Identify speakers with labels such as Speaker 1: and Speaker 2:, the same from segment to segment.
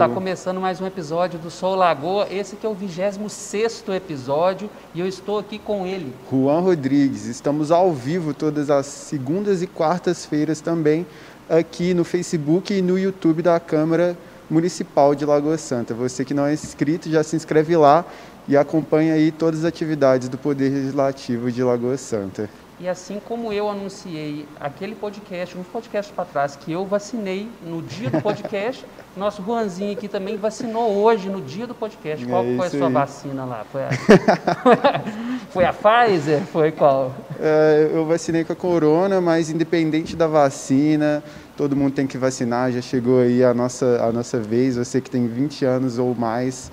Speaker 1: Está começando mais um episódio do Sol Lagoa, esse que é o 26 episódio e eu estou aqui com ele.
Speaker 2: Juan Rodrigues, estamos ao vivo todas as segundas e quartas-feiras também aqui no Facebook e no YouTube da Câmara Municipal de Lagoa Santa. Você que não é inscrito, já se inscreve lá e acompanha aí todas as atividades do Poder Legislativo de Lagoa Santa.
Speaker 1: E assim como eu anunciei aquele podcast, uns podcasts para trás, que eu vacinei no dia do podcast, nosso Juanzinho aqui também vacinou hoje, no dia do podcast. Qual
Speaker 2: É
Speaker 1: foi a sua
Speaker 2: aí.
Speaker 1: vacina lá? Foi a, foi a Pfizer? Foi qual?
Speaker 2: É, eu vacinei com a corona, mas independente da vacina, todo mundo tem que vacinar. Já chegou aí a nossa, a nossa vez. Você que tem 20 anos ou mais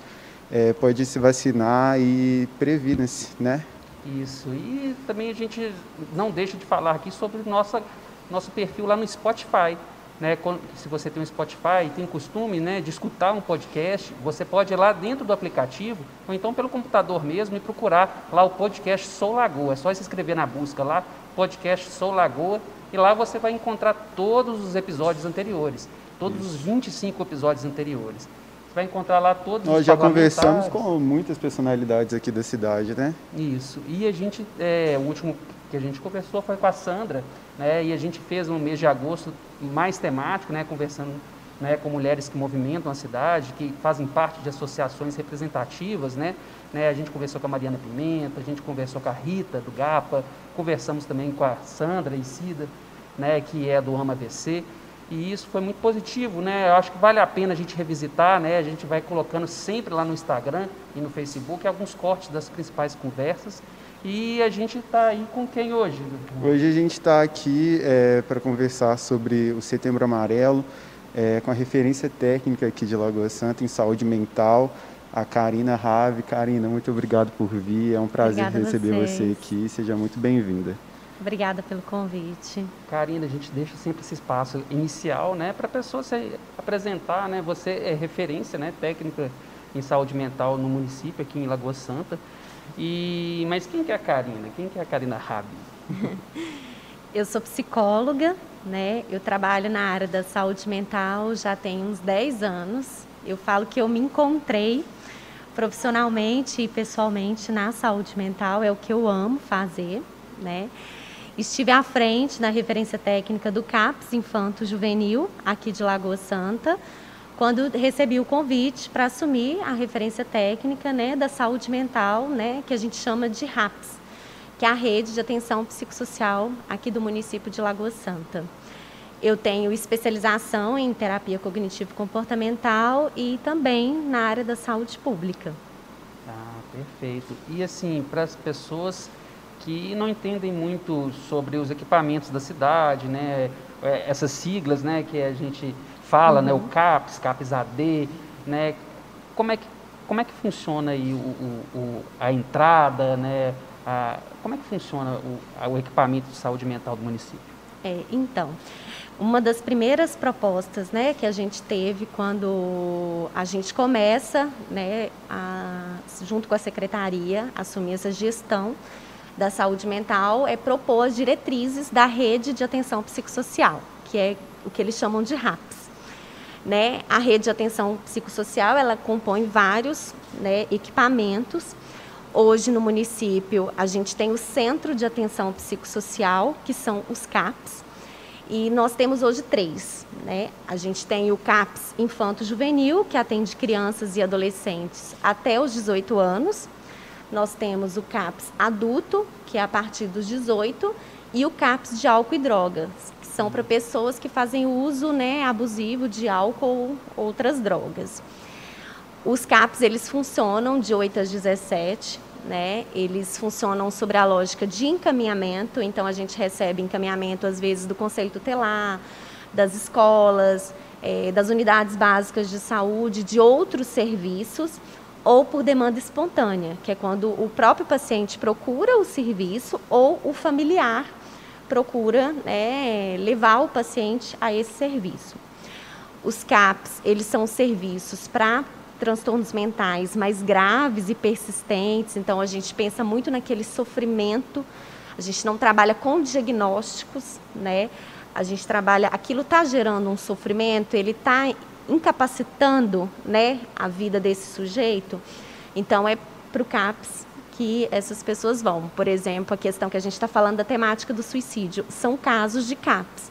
Speaker 2: é, pode se vacinar e previna-se, né?
Speaker 1: Isso. E também a gente não deixa de falar aqui sobre nossa, nosso perfil lá no Spotify. Né? Se você tem um Spotify e tem costume né, de escutar um podcast, você pode ir lá dentro do aplicativo, ou então pelo computador mesmo, e procurar lá o podcast Sou Lagoa. É só se inscrever na busca lá, podcast Sou Lagoa, e lá você vai encontrar todos os episódios anteriores, todos os 25 episódios anteriores. Vai encontrar lá todos
Speaker 2: Nós
Speaker 1: os
Speaker 2: já conversamos com muitas personalidades aqui da cidade, né?
Speaker 1: Isso. E a gente, é, o último que a gente conversou foi com a Sandra, né? E a gente fez um mês de agosto mais temático, né? Conversando né, com mulheres que movimentam a cidade, que fazem parte de associações representativas, né? né? A gente conversou com a Mariana Pimenta, a gente conversou com a Rita do GAPA, conversamos também com a Sandra Isida, né? Que é do AMA VC. E isso foi muito positivo, né? Eu acho que vale a pena a gente revisitar, né? A gente vai colocando sempre lá no Instagram e no Facebook alguns cortes das principais conversas. E a gente está aí com quem hoje?
Speaker 2: Hoje a gente está aqui para conversar sobre o Setembro Amarelo, é, com a referência técnica aqui de Lagoa Santa em saúde mental, a Karina Rave. Karina, muito obrigado por vir. É um prazer
Speaker 3: Obrigada
Speaker 2: receber você aqui. Seja muito bem-vinda.
Speaker 3: Obrigada pelo convite.
Speaker 1: Karina, a gente deixa sempre esse espaço inicial, né, para a pessoa se apresentar, né? Você é referência, né, técnica em saúde mental no município aqui em Lagoa Santa. E mas quem que é a Karina? Quem que é a Karina Rabi?
Speaker 3: Eu sou psicóloga, né? Eu trabalho na área da saúde mental já tem uns 10 anos. Eu falo que eu me encontrei profissionalmente e pessoalmente na saúde mental, é o que eu amo fazer, né? Estive à frente na referência técnica do CAPS Infanto Juvenil, aqui de Lagoa Santa, quando recebi o convite para assumir a referência técnica né, da saúde mental, né, que a gente chama de RAPS, que é a rede de atenção psicossocial aqui do município de Lagoa Santa. Eu tenho especialização em terapia cognitivo-comportamental e também na área da saúde pública.
Speaker 1: Ah, perfeito. E assim, para as pessoas que não entendem muito sobre os equipamentos da cidade, né, é, essas siglas, né, que a gente fala, né, o CAPS, CAPS AD, né, como é que como é que funciona aí o, o- o- a entrada, né, a- como é que funciona o, o equipamento de saúde mental do município?
Speaker 3: É, então, uma das primeiras propostas né, que a gente teve quando a gente começa, né, a- junto com a secretaria, assumir essa gestão da saúde mental, é propor as diretrizes da rede de atenção psicossocial, que é o que eles chamam de RAPS. Né? A rede de atenção psicossocial ela compõe vários né, equipamentos. Hoje no município a gente tem o Centro de Atenção Psicossocial, que são os CAPs, e nós temos hoje três. Né? A gente tem o CAPS Infanto Juvenil, que atende crianças e adolescentes até os 18 anos. Nós temos o CAPS Adulto, que é a partir dos 18, e o CAPS de álcool e drogas, que são para pessoas que fazem uso né, abusivo de álcool ou outras drogas. Os CAPs eles funcionam de 8 às 17, né? Eles funcionam sobre a lógica de encaminhamento, então a gente recebe encaminhamento às vezes do conselho tutelar, das escolas, eh, das unidades básicas de saúde, de outros serviços, ou por demanda espontânea, que é quando o próprio paciente procura o serviço ou o familiar procura né, levar o paciente a esse serviço. Os CAPs, eles são serviços para transtornos mentais mais graves e persistentes, então a gente pensa muito naquele sofrimento, a gente não trabalha com diagnósticos, né? A gente trabalha, aquilo está gerando um sofrimento, ele está incapacitando né, a vida desse sujeito, então é para o CAPS que essas pessoas vão. Por exemplo, a questão que a gente está falando da temática do suicídio, são casos de CAPS.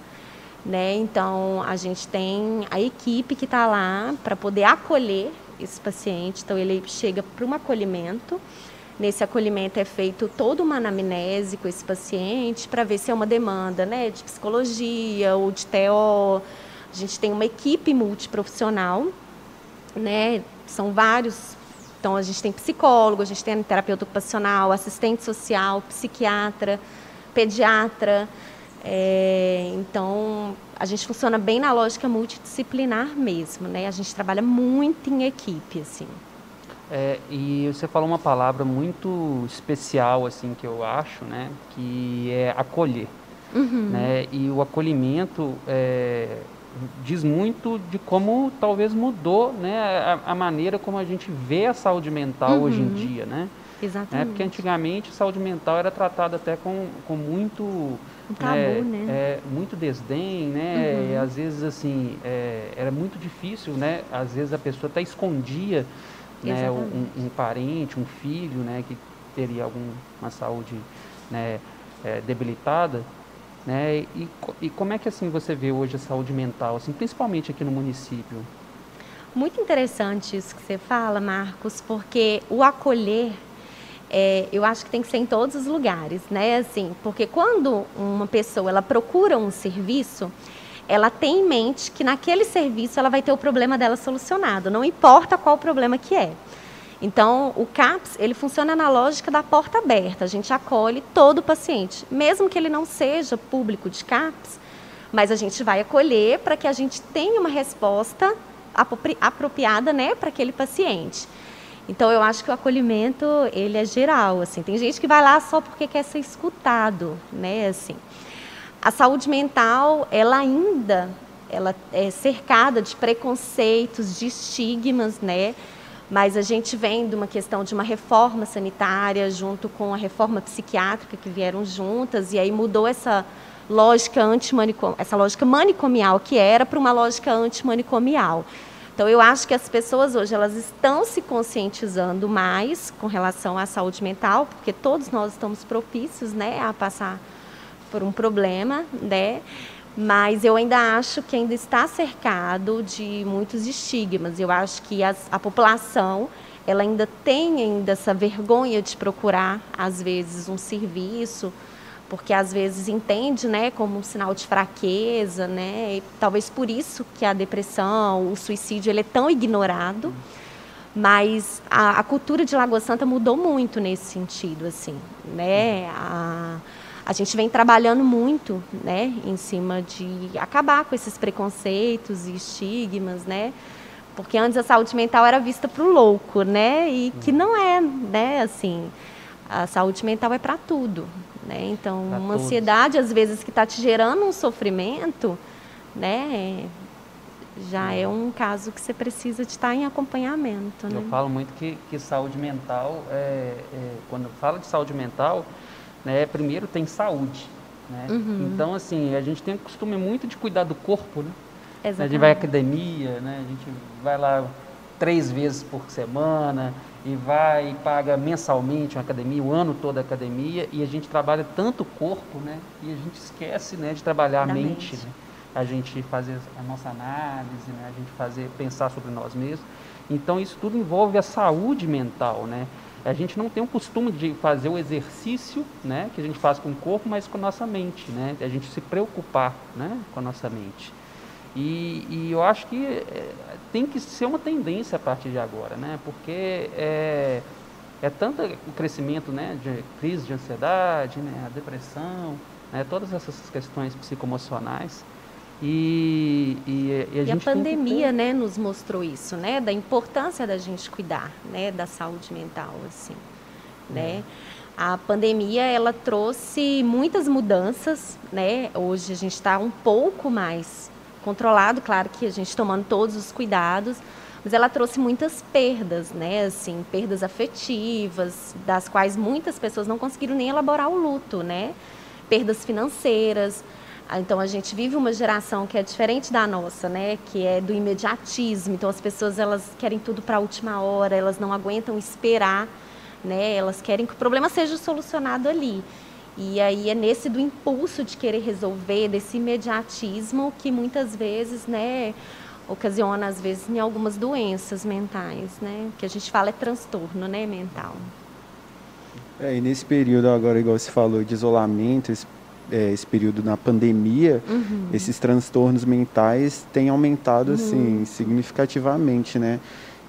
Speaker 3: Né? Então, a gente tem a equipe que está lá para poder acolher esse paciente. Então, ele chega para um acolhimento. Nesse acolhimento é feito toda uma anamnese com esse paciente para ver se é uma demanda né, de psicologia ou de TO. A gente tem uma equipe multiprofissional, né? são vários. Então, a gente tem psicólogo, a gente tem terapeuta ocupacional, assistente social, psiquiatra, pediatra. É, então, a gente funciona bem na lógica multidisciplinar mesmo, né? A gente trabalha muito em equipe, assim.
Speaker 1: É, e você falou uma palavra muito especial, assim, que eu acho, né? Que é acolher. Uhum. Né? E o acolhimento é, diz muito de como talvez mudou né, a, a, maneira como a gente vê a saúde mental uhum. hoje em dia, né?
Speaker 3: Exatamente.
Speaker 1: Né? Porque antigamente a saúde mental era tratada até com, com muito...
Speaker 3: Um tabu, né?
Speaker 1: né? É, muito desdém, né? Uhum. E, às vezes, assim, é, era muito difícil, né? Às vezes a pessoa até escondia né, um, um, parente, um filho, né? Que teria alguma saúde né, é, debilitada. Né? E, e como é que assim você vê hoje a saúde mental, assim, principalmente aqui no município?
Speaker 3: Muito interessante isso que você fala, Marcos, porque o acolher é, eu acho que tem que ser em todos os lugares, né? Assim, porque quando uma pessoa ela procura um serviço, ela tem em mente que naquele serviço ela vai ter o problema dela solucionado, não importa qual o problema que é. Então, o CAPS, ele funciona na lógica da porta aberta. A gente acolhe todo o paciente, mesmo que ele não seja público de CAPS, mas a gente vai acolher para que a gente tenha uma resposta apropriada, né, para aquele paciente. Então eu acho que o acolhimento ele é geral, assim. Tem gente que vai lá só porque quer ser escutado, né, assim. A saúde mental, ela ainda ela é cercada de preconceitos, de estigmas, né? Mas a gente vem de uma questão de uma reforma sanitária junto com a reforma psiquiátrica que vieram juntas e aí mudou essa lógica antimanicomial, essa lógica manicomial que era para uma lógica antimanicomial. Então eu acho que as pessoas hoje elas estão se conscientizando mais com relação à saúde mental, porque todos nós estamos propícios, né, a passar por um problema, né? Mas eu ainda acho que ainda está cercado de muitos estigmas. Eu acho que as, a população ela ainda tem ainda essa vergonha de procurar às vezes um serviço, porque às vezes entende, né, como um sinal de fraqueza, né? E talvez por isso que a depressão, o suicídio, ele é tão ignorado. Mas a, a cultura de Lagoa Santa mudou muito nesse sentido, assim, né? A, a gente vem trabalhando muito, né, em cima de acabar com esses preconceitos e estigmas, né? Porque antes a saúde mental era vista para o louco, né? E que não é, né, assim, a saúde mental é para tudo, né? Então, pra uma todos. ansiedade, às vezes, que está te gerando um sofrimento, né? já é um caso que você precisa de estar em acompanhamento. Né?
Speaker 1: Eu falo muito que, que saúde mental, é, é, quando fala de saúde mental, né, primeiro tem saúde. Né? Uhum. Então, assim, a gente tem o costume muito de cuidar do corpo, né? Exatamente. A gente vai à academia, né? a gente vai lá três vezes por semana, e vai e paga mensalmente uma academia, o ano todo a academia, e a gente trabalha tanto o corpo, né? E a gente esquece, né, de trabalhar a mente, mente. Né? A gente fazer a nossa análise, né? A gente fazer pensar sobre nós mesmos. Então isso tudo envolve a saúde mental, né? A gente não tem o costume de fazer o exercício, né, que a gente faz com o corpo, mas com a nossa mente, né? A gente se preocupar, né, com a nossa mente. E, e eu acho que é, tem que ser uma tendência a partir de agora, né? Porque é, é tanto o crescimento né, de crise de ansiedade, né, a depressão, né, todas essas questões psicoemocionais. E,
Speaker 3: e, e, a, e a pandemia ter... né, nos mostrou isso, né, da importância da gente cuidar né, da saúde mental. Assim, né? É. A pandemia ela trouxe muitas mudanças. Né? Hoje a gente está um pouco mais controlado, claro que a gente tomando todos os cuidados, mas ela trouxe muitas perdas, né? Assim, perdas afetivas, das quais muitas pessoas não conseguiram nem elaborar o luto, né? Perdas financeiras. Ah, então a gente vive uma geração que é diferente da nossa, né? Que é do imediatismo. Então as pessoas elas querem tudo para a última hora, elas não aguentam esperar, né? Elas querem que o problema seja solucionado ali. E aí é nesse do impulso de querer resolver, desse imediatismo que muitas vezes, né, ocasiona às vezes em algumas doenças mentais, né? Que a gente fala é transtorno, né, mental.
Speaker 2: É, e nesse período agora, igual você falou, de isolamento, esse, é, esse período na pandemia, uhum. esses transtornos mentais têm aumentado uhum. assim significativamente, né?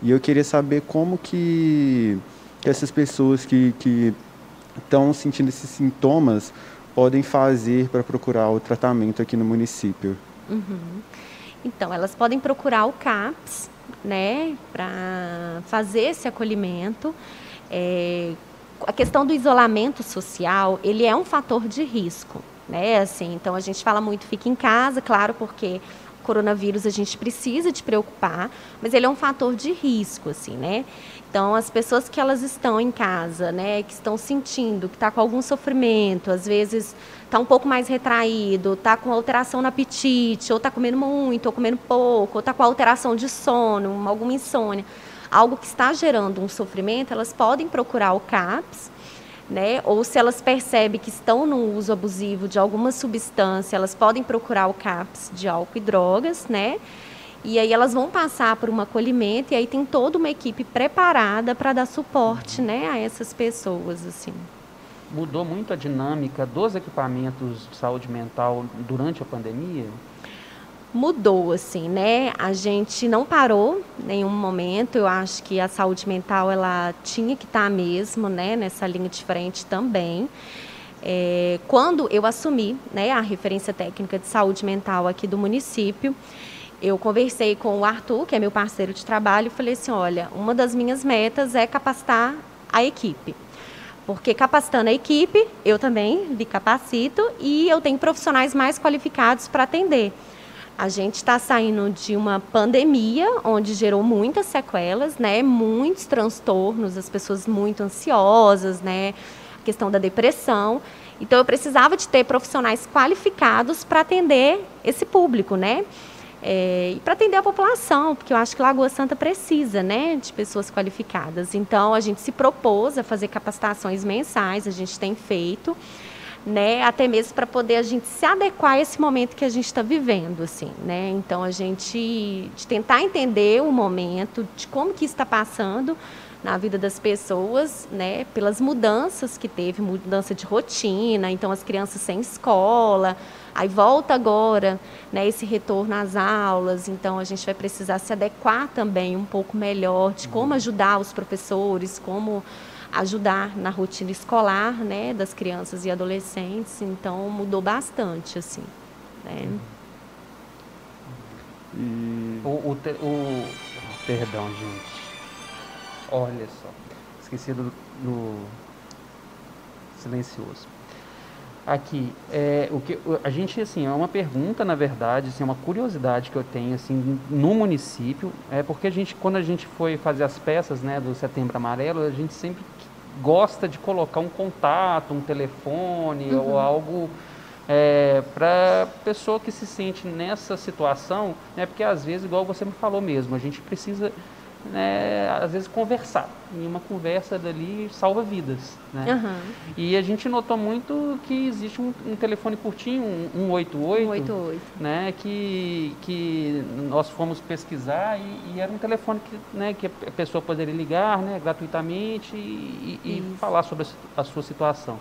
Speaker 2: E eu queria saber como que, que essas pessoas que, estão sentindo esses sintomas podem fazer para procurar o tratamento aqui no município?
Speaker 3: Uhum. Então, elas podem procurar o CAPS, né, para fazer esse acolhimento. É, a questão do isolamento social, ele é um fator de risco, né? Assim, então a gente fala muito fica em casa, claro, porque coronavírus a gente precisa de preocupar, mas ele é um fator de risco, assim, né? Então, as pessoas que elas estão em casa, né, que estão sentindo, que está com algum sofrimento, às vezes está um pouco mais retraído, está com alteração no apetite, ou está comendo muito, ou comendo pouco, ou está com alteração de sono, alguma insônia, algo que está gerando um sofrimento, elas podem procurar o CAPS, né? Ou se elas percebem que estão no uso abusivo de alguma substância, elas podem procurar o CAPS de álcool e drogas, né? E aí elas vão passar por um acolhimento e aí tem toda uma equipe preparada para dar suporte, né, a essas pessoas, assim.
Speaker 1: Mudou muito a dinâmica dos equipamentos de saúde mental durante a pandemia?
Speaker 3: Mudou assim, né? A gente não parou em nenhum momento. Eu acho que a saúde mental ela tinha que estar tá mesmo, né? Nessa linha de frente também. É, quando eu assumi, né, a referência técnica de saúde mental aqui do município, eu conversei com o Arthur, que é meu parceiro de trabalho, e falei assim, olha, uma das minhas metas é capacitar a equipe. Porque capacitando a equipe, eu também me capacito e eu tenho profissionais mais qualificados para atender. A gente está saindo de uma pandemia onde gerou muitas sequelas, né? Muitos transtornos, as pessoas muito ansiosas, né? A questão da depressão. Então eu precisava de ter profissionais qualificados para atender esse público, né? É, e para atender a população, porque eu acho que Lagoa Santa precisa, né, de pessoas qualificadas. Então a gente se propôs a fazer capacitações mensais, a gente tem feito né? Até mesmo para poder a gente se adequar a esse momento que a gente está vivendo, assim, né? Então a gente de tentar entender o momento, de como que está passando na vida das pessoas, né? Pelas mudanças que teve, mudança de rotina, então as crianças sem escola, aí volta agora, né? Esse retorno às aulas, então a gente vai precisar se adequar também um pouco melhor de como uhum. ajudar os professores, como ajudar na rotina escolar, né, das crianças e adolescentes. Então mudou bastante, assim. Né?
Speaker 1: E... O, o, o, perdão, gente. Olha só, esqueci do, do silencioso. Aqui, é, o que a gente assim é uma pergunta na verdade, assim, é uma curiosidade que eu tenho assim no município é porque a gente quando a gente foi fazer as peças né do Setembro Amarelo a gente sempre gosta de colocar um contato, um telefone uhum. ou algo é, para pessoa que se sente nessa situação, né, porque às vezes, igual você me falou mesmo, a gente precisa, né, às vezes, conversar. E uma conversa dali salva vidas. Né? Uhum. E a gente notou muito que existe um, um telefone curtinho, um 188, 188. Né, que, que nós fomos pesquisar e, e, era um telefone que, né, que a pessoa poderia ligar né, gratuitamente e, e falar sobre a, a sua situação.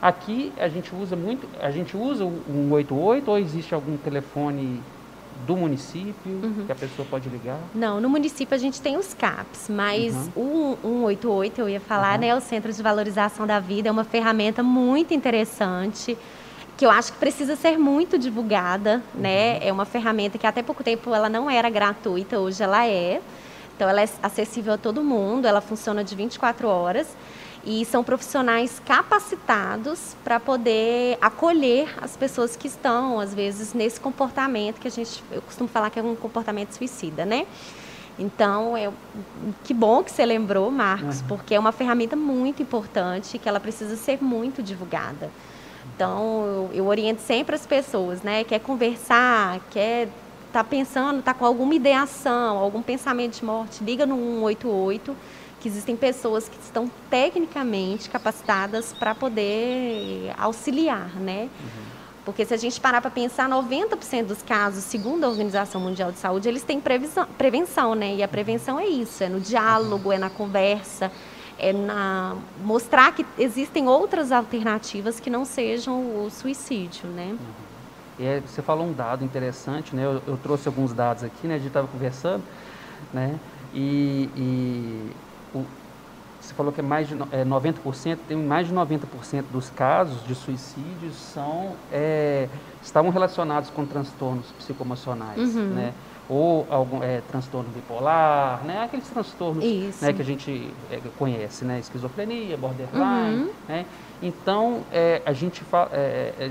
Speaker 1: Aqui a gente usa muito, a gente usa o 188 ou existe algum telefone do município uhum. que a pessoa pode ligar?
Speaker 3: Não, no município a gente tem os CAPs, mas uhum. o 188 eu ia falar, uhum. né, o Centro de Valorização da Vida é uma ferramenta muito interessante que eu acho que precisa ser muito divulgada, né? Uhum. É uma ferramenta que até pouco tempo ela não era gratuita, hoje ela é. Então ela é acessível a todo mundo, ela funciona de 24 horas e são profissionais capacitados para poder acolher as pessoas que estão, às vezes, nesse comportamento que a gente, eu costumo falar que é um comportamento suicida, né? Então, é, que bom que você lembrou, Marcos, uhum. porque é uma ferramenta muito importante que ela precisa ser muito divulgada. Então, eu, eu oriento sempre as pessoas, né? Quer conversar, quer tá pensando, tá com alguma ideação, algum pensamento de morte, liga no 188, que existem pessoas que estão tecnicamente capacitadas para poder auxiliar, né? Uhum. Porque se a gente parar para pensar, 90% dos casos, segundo a Organização Mundial de Saúde, eles têm previsão, prevenção, né? E a prevenção é isso, é no diálogo, é na conversa, é na mostrar que existem outras alternativas que não sejam o suicídio, né? Uhum.
Speaker 1: E você falou um dado interessante, né? Eu, eu trouxe alguns dados aqui, né? A gente estava conversando, né? E, e você falou que é mais de é, 90%, tem mais de 90% dos casos de suicídios são, é, estavam relacionados com transtornos psicoemocionais, uhum. né? Ou algum é, transtorno bipolar, né? Aqueles transtornos né, que a gente é, conhece, né? Esquizofrenia, borderline, uhum. né? Então, é, a gente fala é, é,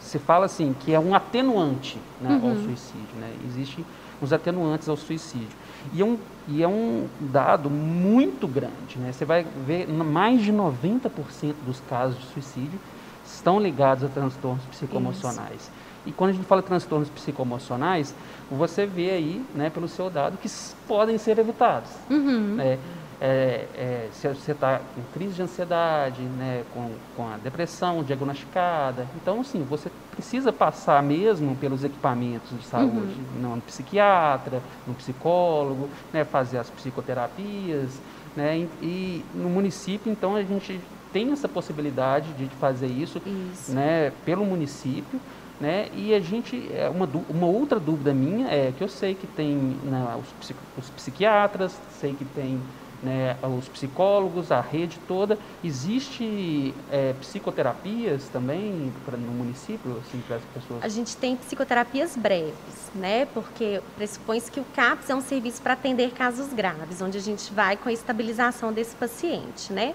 Speaker 1: se fala assim que é um atenuante né, uhum. ao suicídio. Né? Existem os atenuantes ao suicídio. E é um, e é um dado muito grande. Né? Você vai ver mais de 90% dos casos de suicídio estão ligados a transtornos psicoemocionais. Isso. E quando a gente fala transtornos psicoemocionais, você vê aí, né, pelo seu dado, que podem ser evitados. Uhum. Né? É, é, se você está com crise de ansiedade, né, com, com a depressão diagnosticada. Então, assim, você precisa passar mesmo pelos equipamentos de saúde, uhum. no psiquiatra, no psicólogo, né, fazer as psicoterapias. Né, e, e, no município, então, a gente tem essa possibilidade de fazer isso, isso. Né, pelo município. Né? E a gente, é, uma, uma outra dúvida minha é que eu sei que tem né, os, os psiquiatras, sei que tem né, os psicólogos, a rede toda. Existe é, psicoterapias também no município, assim, para as pessoas?
Speaker 3: A gente tem psicoterapias breves, né, porque pressupõe-se que o CAPS é um serviço para atender casos graves, onde a gente vai com a estabilização desse paciente, né.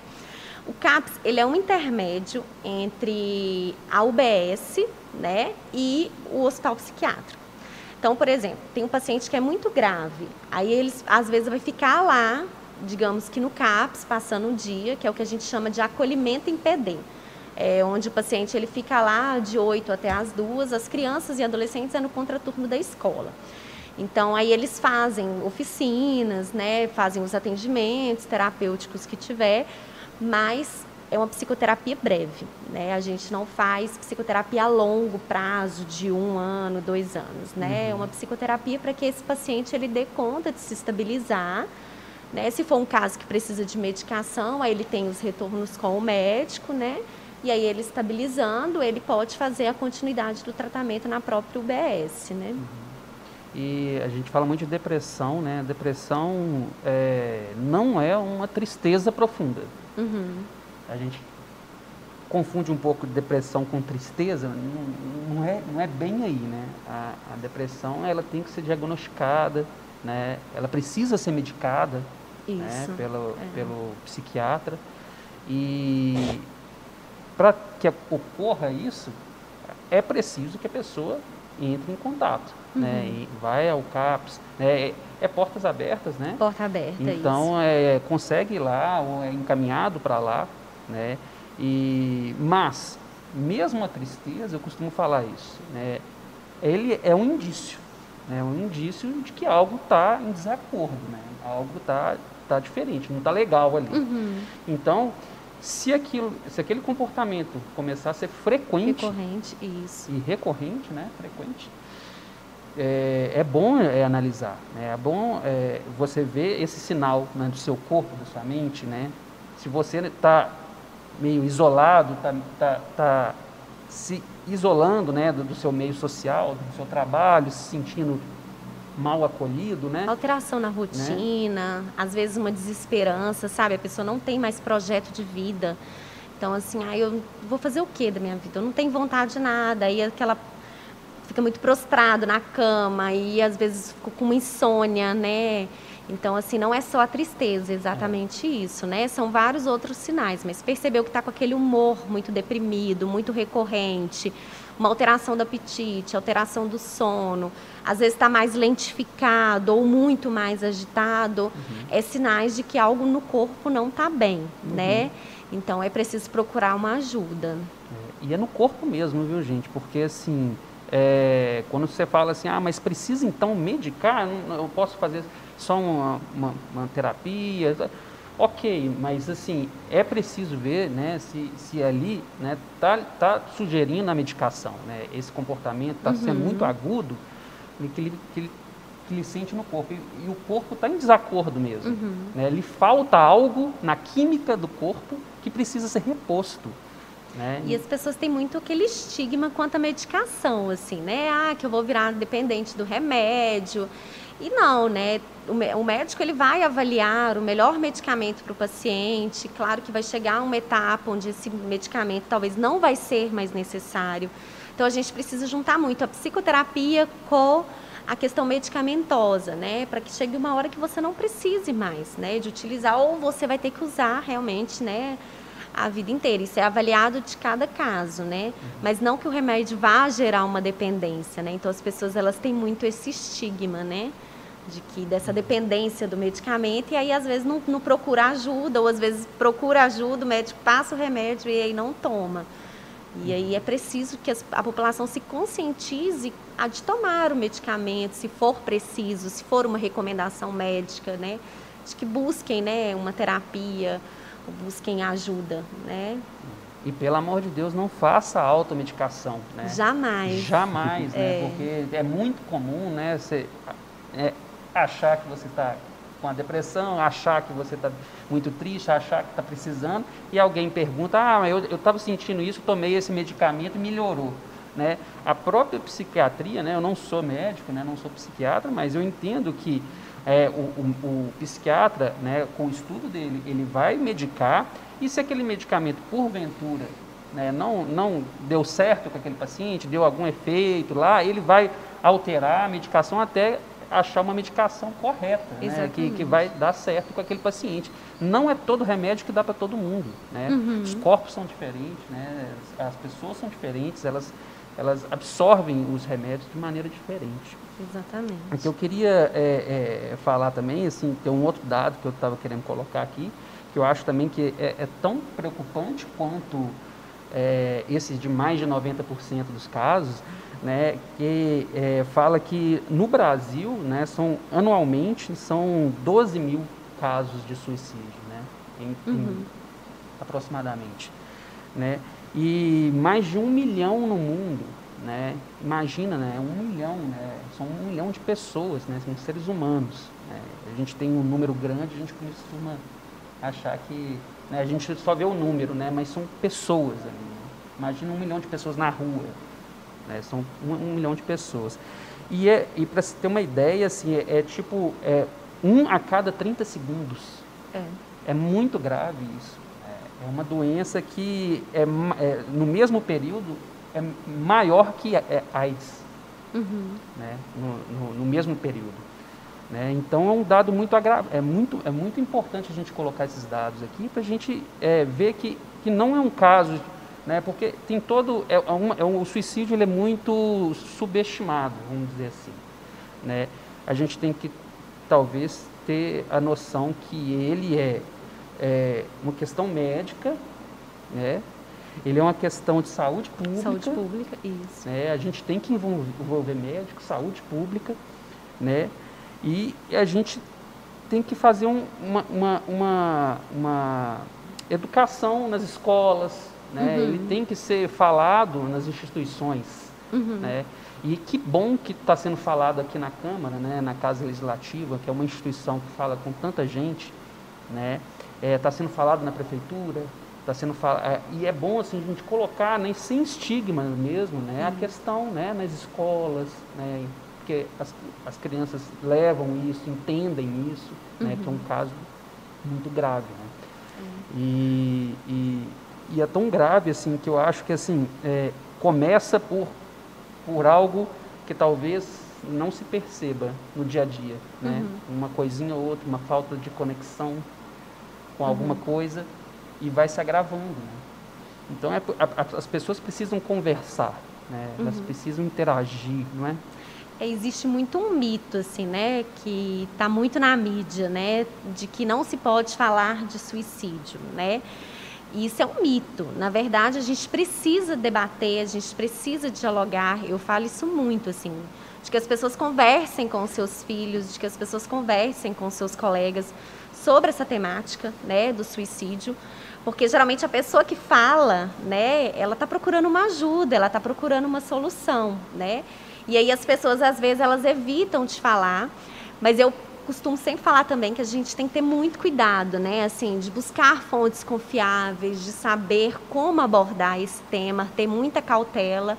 Speaker 3: O CAPS, ele é um intermédio entre a UBS, né, e o hospital psiquiátrico. Então, por exemplo, tem um paciente que é muito grave, aí eles às vezes vai ficar lá digamos que no CAPS, passando um dia, que é o que a gente chama de acolhimento em PD. É, onde o paciente ele fica lá de 8 até as 2, as crianças e adolescentes é no contraturno da escola. Então, aí eles fazem oficinas, né, fazem os atendimentos terapêuticos que tiver, mas é uma psicoterapia breve. Né? A gente não faz psicoterapia a longo prazo, de um ano, dois anos. Né? Uhum. É uma psicoterapia para que esse paciente ele dê conta de se estabilizar, né? Se for um caso que precisa de medicação, aí ele tem os retornos com o médico, né? E aí ele estabilizando, ele pode fazer a continuidade do tratamento na própria UBS, né? Uhum.
Speaker 1: E a gente fala muito de depressão, né? Depressão é, não é uma tristeza profunda. Uhum. A gente confunde um pouco depressão com tristeza, não, não, é, não é bem aí, né? A, a depressão, ela tem que ser diagnosticada, né? Ela precisa ser medicada né? pelo, é. pelo psiquiatra. E para que ocorra isso, é preciso que a pessoa entre em contato, né? uhum. né? E vai ao CAPS, né? É, é portas abertas, né?
Speaker 3: Porta aberta,
Speaker 1: Então, é, consegue ir lá, ou é encaminhado para lá, né? E, mas, mesmo a tristeza, eu costumo falar isso, né? Ele é um indício, né? Um indício de que algo está em desacordo, né? Algo está tá diferente, não está legal ali. Uhum. Então, se, aquilo, se aquele comportamento começar a ser frequente
Speaker 3: recorrente, isso.
Speaker 1: e recorrente, né, frequente, é, é bom é, analisar, né? é bom é, você ver esse sinal né, do seu corpo, da sua mente, né? Se você está meio isolado, está tá, tá se isolando né, do, do seu meio social, do seu trabalho, se sentindo mal acolhido, né?
Speaker 3: Alteração na rotina, né? às vezes uma desesperança, sabe? A pessoa não tem mais projeto de vida. Então, assim, aí eu vou fazer o que da minha vida? Eu não tenho vontade de nada. Aí aquela fica muito prostrado na cama e às vezes fica com uma insônia, né? Então, assim, não é só a tristeza, exatamente é. isso, né? São vários outros sinais, mas percebeu que está com aquele humor muito deprimido, muito recorrente, uma alteração do apetite, alteração do sono, às vezes está mais lentificado ou muito mais agitado, uhum. é sinais de que algo no corpo não está bem, uhum. né? Então é preciso procurar uma ajuda.
Speaker 1: e é no corpo mesmo, viu, gente? Porque, assim, é, quando você fala assim, ah, mas precisa então medicar, eu posso fazer só uma, uma, uma terapia. Ok, mas assim, é preciso ver né, se, se ali está né, tá, tá sugerindo a medicação, né, esse comportamento está uhum. sendo muito agudo, que ele, que ele, que ele sente no corpo. E, e o corpo está em desacordo mesmo. Uhum. Né, lhe falta algo na química do corpo que precisa ser reposto. Né?
Speaker 3: E as pessoas têm muito aquele estigma quanto à medicação, assim, né? Ah, que eu vou virar dependente do remédio. E não, né? O médico ele vai avaliar o melhor medicamento para o paciente. Claro que vai chegar uma etapa onde esse medicamento talvez não vai ser mais necessário. Então a gente precisa juntar muito a psicoterapia com a questão medicamentosa, né? Para que chegue uma hora que você não precise mais, né? De utilizar ou você vai ter que usar realmente, né? A vida inteira. Isso é avaliado de cada caso, né? Uhum. Mas não que o remédio vá gerar uma dependência, né? Então as pessoas elas têm muito esse estigma, né? De que dessa dependência do medicamento e aí às vezes não, não procura ajuda ou às vezes procura ajuda, o médico passa o remédio e aí não toma. E aí é preciso que a população se conscientize a de tomar o medicamento, se for preciso, se for uma recomendação médica, né? De que busquem, né, uma terapia, busquem ajuda, né?
Speaker 1: E pelo amor de Deus, não faça automedicação, né?
Speaker 3: Jamais.
Speaker 1: Jamais, né? É. Porque é muito comum, né? Você é, achar que você está com a depressão, achar que você está muito triste, achar que está precisando, e alguém pergunta, ah, eu estava sentindo isso, tomei esse medicamento e melhorou. Né? A própria psiquiatria, né? eu não sou médico, né? não sou psiquiatra, mas eu entendo que é, o, o, o, psiquiatra, né, com o estudo dele, ele vai medicar e se aquele medicamento, porventura, né, não, não deu certo com aquele paciente, deu algum efeito lá, ele vai alterar a medicação até achar uma medicação correta, né, que, que vai dar certo com aquele paciente. Não é todo remédio que dá para todo mundo. Né? Uhum. Os corpos são diferentes, né? as pessoas são diferentes, elas, elas absorvem os remédios de maneira diferente.
Speaker 3: Exatamente.
Speaker 1: O que eu queria é, é, falar também, assim, tem um outro dado que eu estava querendo colocar aqui, que eu acho também que é, é tão preocupante quanto é, esses de mais de 90% dos casos, né, que é, fala que no Brasil, né, são, anualmente, são 12 mil casos de suicídio, né, em, uhum. em, aproximadamente. Né, e mais de um milhão no mundo né? Imagina, né? Um milhão, né? São um milhão de pessoas, né? São seres humanos. Né? A gente tem um número grande, a gente costuma achar que né? a gente só vê o número, né? Mas são pessoas ali. Né? Imagina um milhão de pessoas na rua, né? São um, um milhão de pessoas. E, é, e para ter uma ideia, assim, é, é, tipo é, um a cada 30 segundos. É. É muito grave isso. É, uma doença que é, é no mesmo período é maior que a é, AIDS, uhum. né, no, no, no, mesmo período. Né? Então é um dado muito é muito é muito importante a gente colocar esses dados aqui para a gente é, ver que, que não é um caso, né, porque tem todo é, é, uma, é um, o suicídio ele é muito subestimado, vamos dizer assim, né? A gente tem que talvez ter a noção que ele é, é uma questão médica, né? Ele é uma questão de saúde pública.
Speaker 3: Saúde pública, isso.
Speaker 1: Né? A gente tem que envolver médico, saúde pública, né? E a gente tem que fazer um, uma, uma, uma, uma, educação nas escolas, né? Uhum. Ele tem que ser falado nas instituições, uhum. né? E que bom que está sendo falado aqui na Câmara, né? Na Casa Legislativa, que é uma instituição que fala com tanta gente, né? Está é, tá sendo falado na prefeitura, está sendo é, e é bom assim a gente colocar né, sem estigma mesmo né a uhum. questão né nas escolas né porque as, as crianças levam isso entendem isso uhum. né que é um uhum. caso muito grave né? Uhum. E, e, e, é tão grave assim que eu acho que assim é, começa por por algo que talvez não se perceba no dia a dia né uhum. uma coisinha ou outra uma falta de conexão com alguma uhum. coisa e vai se agravando. Né? Então é, a, as pessoas precisam conversar, né? elas uhum. precisam interagir, não é?
Speaker 3: é? Existe muito um mito, assim, né, que está muito na mídia, né, de que não se pode falar de suicídio, né? isso é um mito. Na verdade, a gente precisa debater, a gente precisa dialogar. Eu falo isso muito, assim, de que as pessoas conversem com seus filhos, de que as pessoas conversem com seus colegas sobre essa temática, né, do suicídio, porque geralmente a pessoa que fala, né, ela está procurando uma ajuda, ela está procurando uma solução, né, e aí as pessoas às vezes elas evitam de falar, mas eu costumo sempre falar também que a gente tem que ter muito cuidado, né? Assim, de buscar fontes confiáveis, de saber como abordar esse tema, ter muita cautela,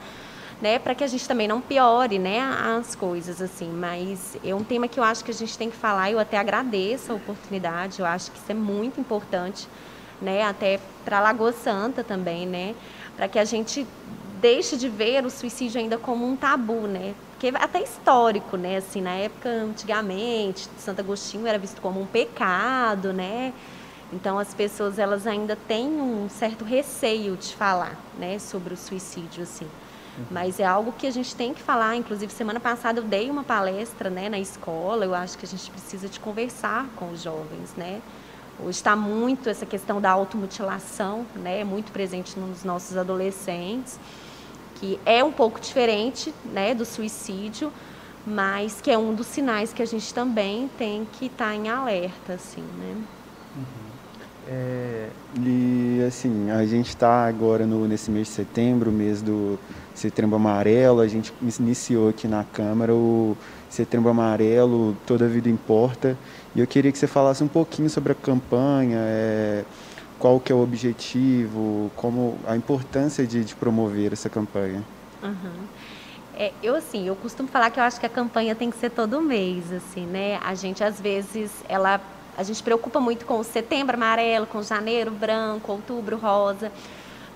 Speaker 3: né, para que a gente também não piore, né, as coisas assim. Mas é um tema que eu acho que a gente tem que falar. Eu até agradeço a oportunidade. Eu acho que isso é muito importante, né, até para Lagoa Santa também, né, para que a gente deixe de ver o suicídio ainda como um tabu, né? Porque até histórico, né? Assim, na época, antigamente, Santo Agostinho era visto como um pecado, né? Então as pessoas elas ainda têm um certo receio de falar, né, sobre o suicídio assim. Uhum. Mas é algo que a gente tem que falar. Inclusive semana passada eu dei uma palestra, né, na escola. Eu acho que a gente precisa de conversar com os jovens, né? Hoje está muito essa questão da automutilação, né, muito presente nos nossos adolescentes que é um pouco diferente né, do suicídio, mas que é um dos sinais que a gente também tem que estar tá em alerta, assim, né?
Speaker 2: Uhum. É, e assim, a gente está agora no, nesse mês de setembro, mês do Setembro Amarelo, a gente iniciou aqui na Câmara o Setembro Amarelo, Toda Vida Importa, e eu queria que você falasse um pouquinho sobre a campanha, é, qual que é o objetivo, como a importância de, de promover essa campanha.
Speaker 3: Uhum. É, eu assim, eu costumo falar que eu acho que a campanha tem que ser todo mês, assim, né? A gente às vezes ela a gente preocupa muito com o setembro amarelo, com janeiro branco, outubro rosa,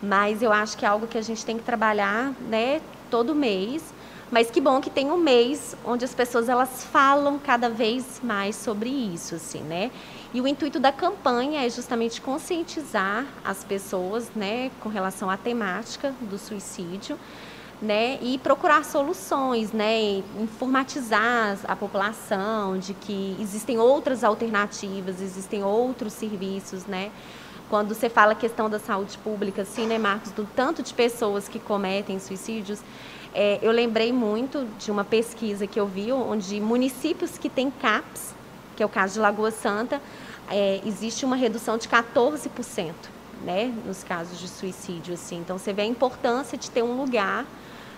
Speaker 3: mas eu acho que é algo que a gente tem que trabalhar, né, todo mês. Mas que bom que tem um mês onde as pessoas elas falam cada vez mais sobre isso, assim, né? E o intuito da campanha é justamente conscientizar as pessoas, né, com relação à temática do suicídio, né, e procurar soluções, né, informatizar a população de que existem outras alternativas, existem outros serviços, né. Quando você fala a questão da saúde pública, assim, né, Marcos, do tanto de pessoas que cometem suicídios, é, eu lembrei muito de uma pesquisa que eu vi, onde municípios que têm CAPS, que é o caso de Lagoa Santa, é, existe uma redução de 14%, né, nos casos de suicídio, assim. Então, você vê a importância de ter um lugar,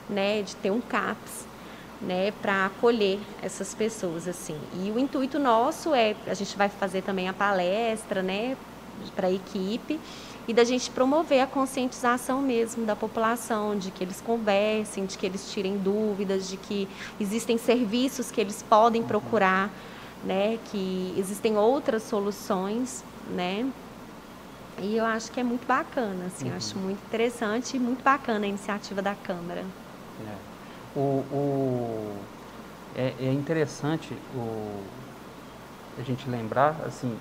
Speaker 3: né, de ter um CAPS, né, para acolher essas pessoas, assim. E o intuito nosso é, a gente vai fazer também a palestra, né, para a equipe, e da gente promover a conscientização mesmo da população, de que eles conversem, de que eles tirem dúvidas, de que existem serviços que eles podem procurar né, que existem outras soluções, né? E eu acho que é muito bacana, assim, uhum. acho muito interessante e muito bacana a iniciativa da Câmara.
Speaker 1: É. O, o é, é, interessante o, a gente lembrar, assim,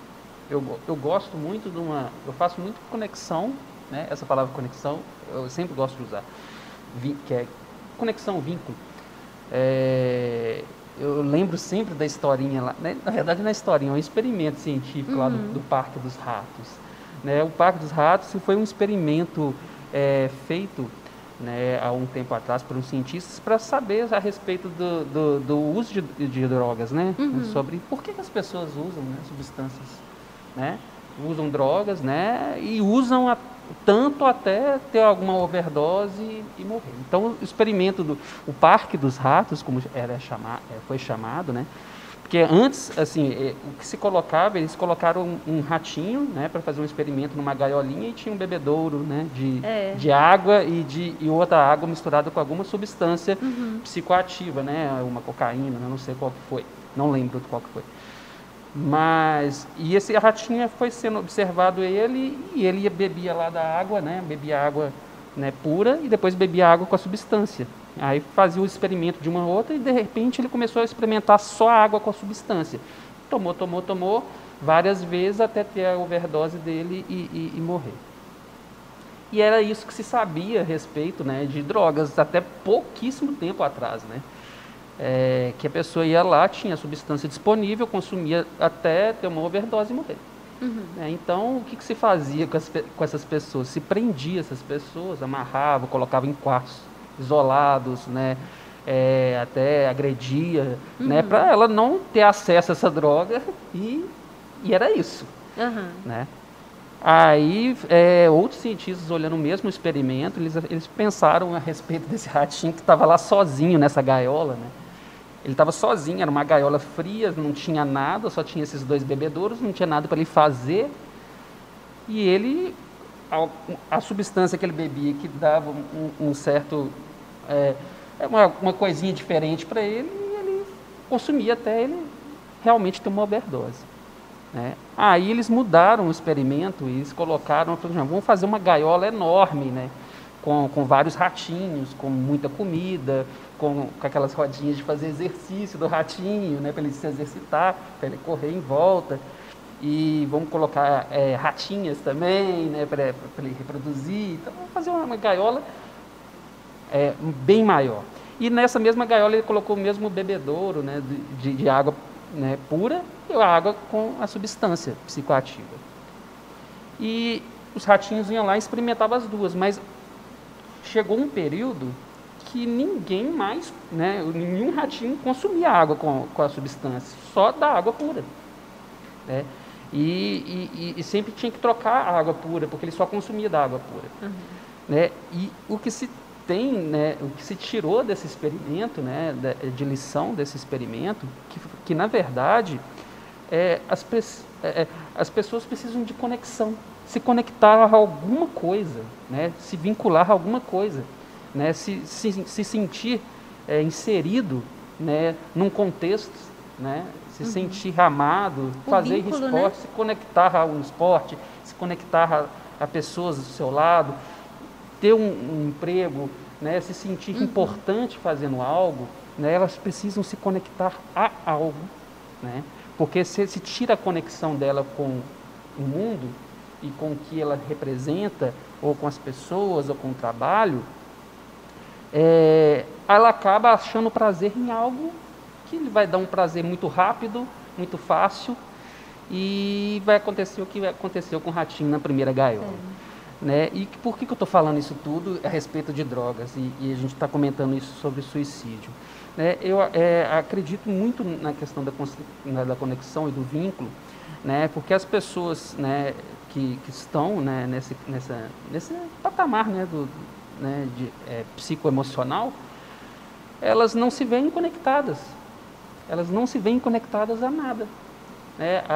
Speaker 1: eu, eu gosto muito de uma, eu faço muito conexão, né, essa palavra conexão, eu sempre gosto de usar, que é conexão, vínculo. É, eu lembro sempre da historinha lá, né? na verdade não é historinha, é um experimento científico uhum. lá do, uhum. do, Parque dos Ratos. Né? O Parque dos Ratos foi um experimento é, feito né, há um tempo atrás por uns cientistas para saber a respeito do, do, do uso de, de, drogas, né? Uhum. Sobre por que, que, as pessoas usam né, substâncias, né? Usam drogas, né? E usam a, tanto até ter alguma overdose e morrer. Então, o experimento do o Parque dos Ratos, como era chamar, é, foi chamado, né? Porque antes, assim, é, o que se colocava, eles colocaram um, um ratinho, né, para fazer um experimento numa gaiolinha e tinha um bebedouro, né, de, é. de água e de e outra água misturada com alguma substância uhum. psicoativa, né, uma cocaína, não sei qual que foi, não lembro qual que foi. Mas, e esse ratinho foi sendo observado ele, e ele bebia lá da água, né? Bebia água né, pura e depois bebia água com a substância. Aí fazia o experimento de uma outra e de repente ele começou a experimentar só a água com a substância. Tomou, tomou, tomou várias vezes até ter a overdose dele e, e, e morrer. E era isso que se sabia a respeito né, de drogas até pouquíssimo tempo atrás. Né? É, que a pessoa ia lá, tinha a substância disponível, consumia até ter uma overdose e morrer. Uhum. É, então, o que, que se fazia com, as, com, essas pessoas? Se prendia essas pessoas, amarrava, colocava em quartos isolados, né? É, até agredia, né? uhum. né? Para ela não ter acesso a essa droga e, e era isso, uhum. né? Aí, é, outros cientistas olhando o mesmo experimento, eles, eles pensaram a respeito desse ratinho que estava lá sozinho nessa gaiola, né? Ele estava sozinho, era uma gaiola fria, não tinha nada, só tinha esses dois bebedouros, não tinha nada para ele fazer. E ele, a, a, substância que ele bebia, que dava um, um certo. É, é uma, uma coisinha diferente para ele, e ele consumia até ele realmente ter uma overdose. Né? Aí eles mudaram o experimento e eles colocaram, vamos fazer uma gaiola enorme, né? com, com vários ratinhos, com muita comida, com, com aquelas rodinhas de fazer exercício do ratinho, né, para ele se exercitar, para ele correr em volta. E vamos colocar é, ratinhas também, né, para ele reproduzir. Então, vamos fazer uma, gaiola é, bem maior. E nessa mesma gaiola ele colocou o mesmo bebedouro né, de, de água né, pura e a água com a substância psicoativa. E os ratinhos iam lá e experimentavam as duas, mas chegou um período que ninguém mais, né, nenhum ratinho consumia água com, com a substância, só da água pura. Né? E, e, e, sempre tinha que trocar a água pura, porque ele só consumia da água pura. Uhum. Né? E o que se tem, né, o que se tirou desse experimento, né, de lição desse experimento, que, que na verdade é, as, é, é, as pessoas precisam de conexão, se conectar a alguma coisa, né, se vincular a alguma coisa né, se, se, se sentir é, inserido né, num contexto, né, se uhum. sentir amado, o fazer vínculo, né? esporte, né? se conectar ao esporte, se conectar a, a, pessoas do seu lado, ter um, um emprego, né, se sentir uhum. importante fazendo algo, né, elas precisam se conectar a algo. Né, porque se, se tira a conexão dela com o mundo e com o que ela representa, ou com as pessoas, ou com o trabalho, é, ela acaba achando prazer em algo que vai dar um prazer muito rápido, muito fácil, e vai acontecer o que aconteceu com o ratinho na primeira gaiola. É. Né? E por que, que eu estou falando isso tudo a respeito de drogas? E, e a gente está comentando isso sobre suicídio. Né? Eu é, acredito muito na questão da, da conexão e do vínculo, né? porque as pessoas né, que, que estão né, nesse, nessa, nesse patamar né, do, né, de, é, psicoemocional, elas não se veem conectadas. Elas não se veem conectadas a nada. Né? A,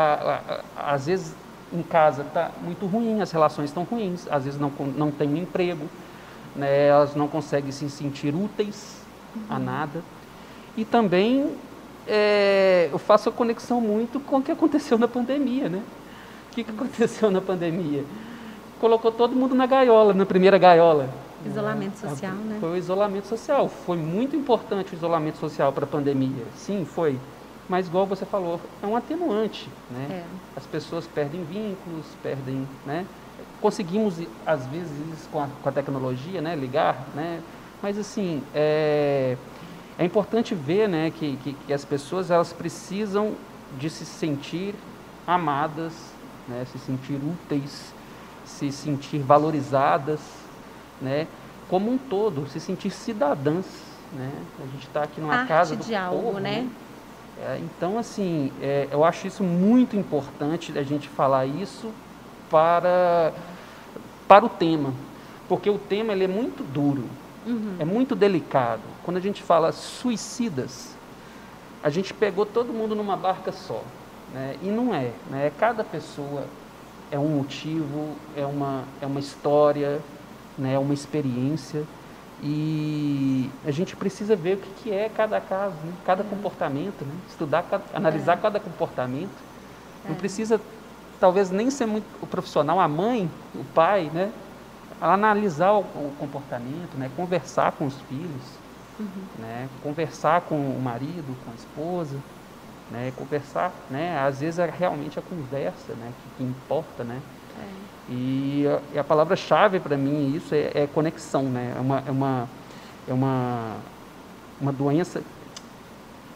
Speaker 1: a, a, às vezes em casa está muito ruim, as relações estão ruins, às vezes não, não tem um emprego, né? elas não conseguem se sentir úteis uhum. a nada. E também é, eu faço a conexão muito com o que aconteceu na pandemia. Né? O que, que aconteceu na pandemia? Colocou todo mundo na gaiola, na primeira gaiola.
Speaker 3: Isolamento é, social, né?
Speaker 1: Foi o isolamento social. Foi muito importante o isolamento social para a pandemia. Sim, foi. Mas, igual você falou, é um atenuante. Né? É. As pessoas perdem vínculos, perdem. Né? Conseguimos, às vezes, com a, com a tecnologia, né? ligar, né? mas, assim, é, é importante ver né, que, que, que, as pessoas elas precisam de se sentir amadas, né? se sentir úteis, se sentir valorizadas né, como um todo, se sentir cidadãs. Né? A gente está aqui numa
Speaker 3: Arte
Speaker 1: casa
Speaker 3: do de algo, povo, né? né?
Speaker 1: É, então, assim, é, eu acho isso muito importante a gente falar isso para, para o tema, porque o tema ele é muito duro, uhum. é muito delicado. Quando a gente fala suicidas, a gente pegou todo mundo numa barca só, né? e não é. Né? Cada pessoa é um motivo, é uma, é uma história, né, é uma experiência e a gente precisa ver o que, que é cada caso, né, cada é. comportamento, né, estudar, cada, analisar é. cada comportamento. Não é. precisa, talvez nem ser muito o profissional, a mãe, o pai, né, analisar o, o comportamento, né, conversar com os filhos, uhum. né, conversar com o marido, com a esposa, né, conversar, né, às vezes é realmente a conversa, né, que, que importa, né. É. E a, e a palavra-chave para mim isso é, é, conexão, né? É uma, é uma, é uma, uma doença,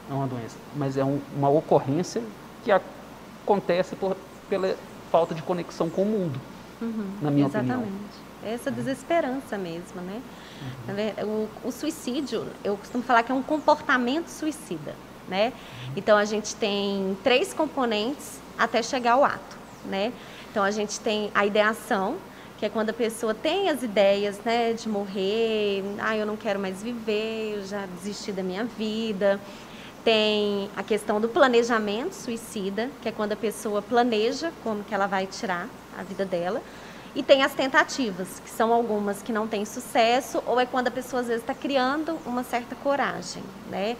Speaker 1: não é uma doença, mas é um, uma ocorrência que acontece por, pela falta de conexão com o mundo,
Speaker 3: Uhum,
Speaker 1: na minha
Speaker 3: exatamente.
Speaker 1: opinião.
Speaker 3: Essa desesperança mesmo, né? Ver- O, o suicídio, eu costumo falar que é um comportamento suicida, né? Então a gente tem três componentes até chegar ao ato, né? Então a gente tem a ideação, que é quando a pessoa tem as ideias, né, de morrer, ah, eu não quero mais viver, eu já desisti da minha vida. Tem a questão do planejamento suicida, que é quando a pessoa planeja como que ela vai tirar a vida dela. E tem as tentativas, que são algumas que não têm sucesso, ou é quando a pessoa às vezes está criando uma certa coragem, né?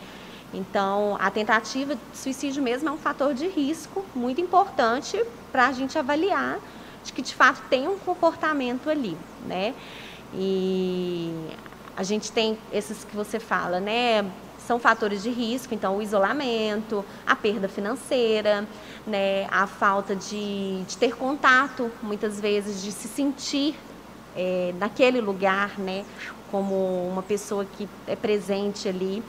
Speaker 3: Então, a tentativa de suicídio mesmo é um fator de risco muito importante para a gente avaliar de que de fato tem um comportamento ali, né? E a gente tem esses que você fala, né? São fatores de risco, então o isolamento, a perda financeira, né? A falta de, de ter contato, muitas vezes, de se sentir é, naquele lugar, né? Como uma pessoa que é presente ali.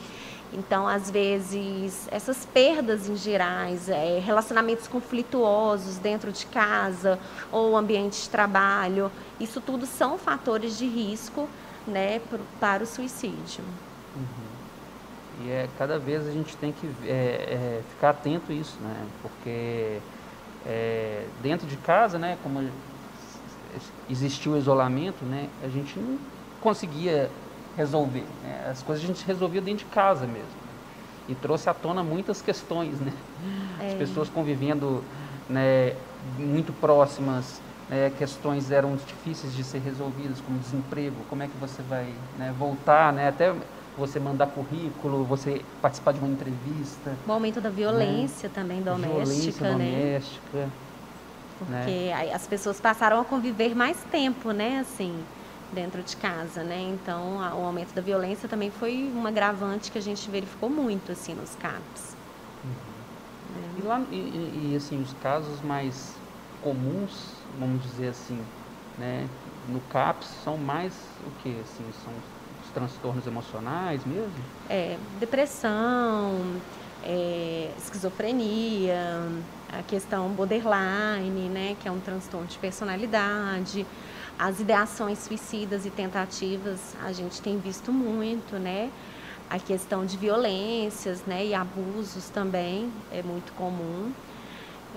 Speaker 3: Então, às vezes, essas perdas em gerais, é, relacionamentos conflituosos dentro de casa ou ambiente de trabalho, isso tudo são fatores de risco né, pro- para o suicídio.
Speaker 1: E é, cada vez a gente tem que é, é, ficar atento a isso, né? Porque é, dentro de casa, né, como existiu o isolamento, né, a gente não conseguia resolver. né? As coisas a gente resolvia dentro de casa mesmo. né? E trouxe à tona muitas questões, né? As
Speaker 3: É.
Speaker 1: pessoas convivendo né, muito próximas, né, questões eram difíceis de ser resolvidas, como desemprego, como é que você vai né, voltar, né, até você mandar currículo, você participar de uma entrevista,
Speaker 3: O aumento da violência também doméstica,
Speaker 1: violência
Speaker 3: né?
Speaker 1: doméstica.
Speaker 3: Porque aí as pessoas passaram a conviver mais tempo, né, assim, dentro de casa, né? Então, a- o aumento da violência também foi um agravante que a gente verificou muito, assim, nos CAPs.
Speaker 1: E, lá, e, e- e, assim, os casos mais comuns, vamos dizer assim, né, no CAPS são mais o que? Assim, são os transtornos emocionais mesmo?
Speaker 3: É, depressão, é, esquizofrenia, a questão borderline, né, que é um transtorno de personalidade, as ideações suicidas e tentativas, a gente tem visto muito, né, a questão de violências, né, e abusos também é muito comum,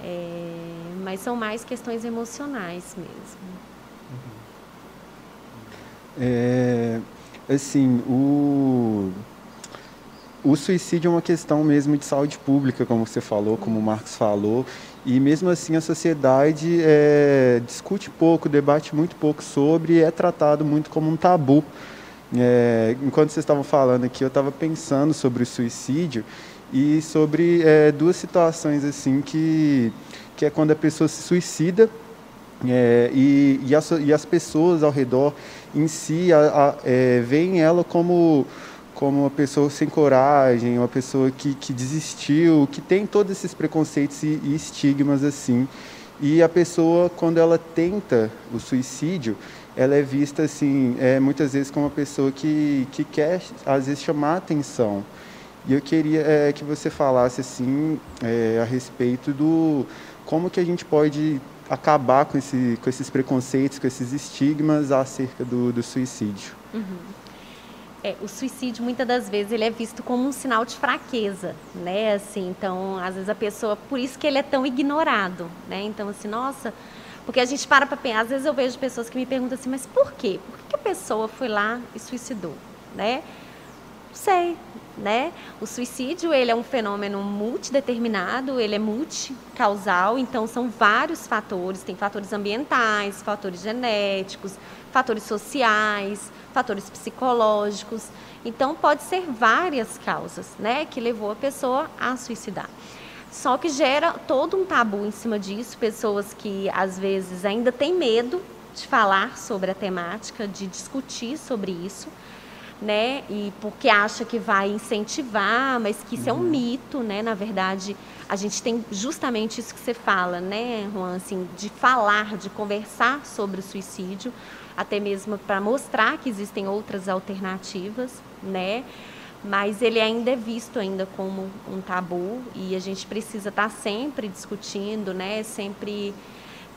Speaker 3: é, mas são mais questões emocionais mesmo.
Speaker 2: É, assim, o, o suicídio é uma questão mesmo de saúde pública, como você falou, como o Marcos falou, e mesmo assim a sociedade é, discute pouco, debate muito pouco sobre, e é tratado muito como um tabu. É, enquanto vocês estavam falando aqui, eu estava pensando sobre o suicídio e sobre é, duas situações assim que, que é quando a pessoa se suicida é, e, e, as, e as pessoas ao redor em si a, a, é, veem ela como, como uma pessoa sem coragem, uma pessoa que, que desistiu, que tem todos esses preconceitos e, e estigmas assim. E a pessoa, quando ela tenta o suicídio, ela é vista assim, é, muitas vezes como uma pessoa que, que quer, às vezes, chamar atenção. E eu queria é, que você falasse assim é, a respeito do como que a gente pode acabar com, esse, com esses preconceitos, com esses estigmas acerca do, do suicídio.
Speaker 3: É, o suicídio muitas das vezes ele é visto como um sinal de fraqueza, né? Assim, então às vezes a pessoa, por isso que ele é tão ignorado, né? Então assim, nossa, porque a gente para para pensar, às vezes eu vejo pessoas que me perguntam assim, mas por quê? Por que a pessoa foi lá e suicidou, né? Não sei, né? O suicídio ele é um fenômeno multideterminado, ele é multicausal, então são vários fatores, tem fatores ambientais, fatores genéticos, fatores sociais, fatores psicológicos. Então pode ser várias causas, né, que levou a pessoa a suicidar. Só que gera todo um tabu em cima disso, pessoas que às vezes ainda têm medo de falar sobre a temática, de discutir sobre isso né? E porque acha que vai incentivar, mas que isso é um mito, né? Na verdade, a gente tem justamente isso que você fala, né, Juan, assim, de falar, de conversar sobre o suicídio, até mesmo para mostrar que existem outras alternativas, né? Mas ele ainda é visto ainda como um tabu e a gente precisa estar sempre discutindo, né? Sempre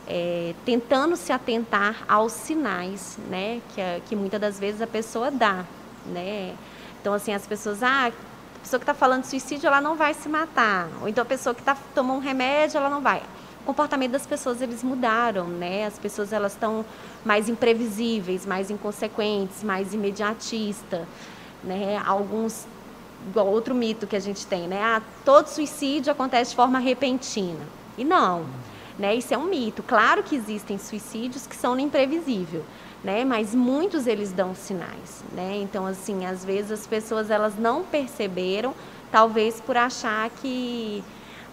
Speaker 3: é, tentando se atentar aos sinais, né, que, que muitas das vezes a pessoa dá, né. Então, assim, as pessoas, ah, a pessoa que está falando suicídio, ela não vai se matar. Ou então a pessoa que tá, tomou um remédio, ela não vai. Comportamento das pessoas, eles mudaram, né? As pessoas, elas estão mais imprevisíveis, mais inconsequentes, mais imediatistas, né? Alguns, igual outro mito que a gente tem, né? Ah, todo suicídio acontece de forma repentina. E não, né? Isso é um mito. Claro que existem suicídios que são imprevisível, né? Mas muitos eles dão sinais, né? Então assim, às vezes as pessoas elas não perceberam, talvez por achar que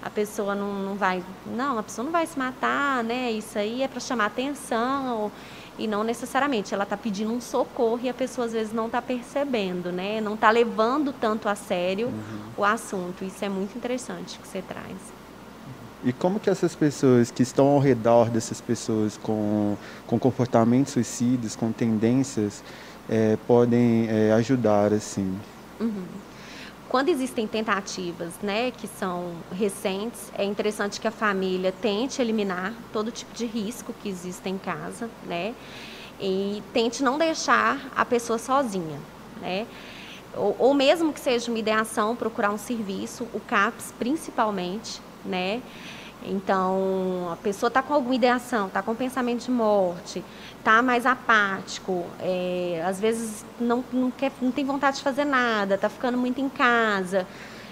Speaker 3: a pessoa não, não vai, não, a pessoa não vai se matar, né? Isso aí é para chamar atenção e não necessariamente ela está pedindo um socorro e a pessoa às vezes não está percebendo, né? Não está levando tanto a sério uhum. o assunto. Isso é muito interessante que você traz.
Speaker 2: E como que essas pessoas que estão ao redor dessas pessoas com, com comportamentos suicidas, com tendências, é, podem é, ajudar assim?
Speaker 3: Uhum. Quando existem tentativas, né, que são recentes, é interessante que a família tente eliminar todo tipo de risco que existe em casa, né, e tente não deixar a pessoa sozinha, né. Ou, ou mesmo que seja uma ideação, procurar um serviço, o CAPS principalmente, né, então, a pessoa está com alguma ideação, está com pensamento de morte, está mais apático, é, às vezes não, não, quer, não tem vontade de fazer nada, está ficando muito em casa,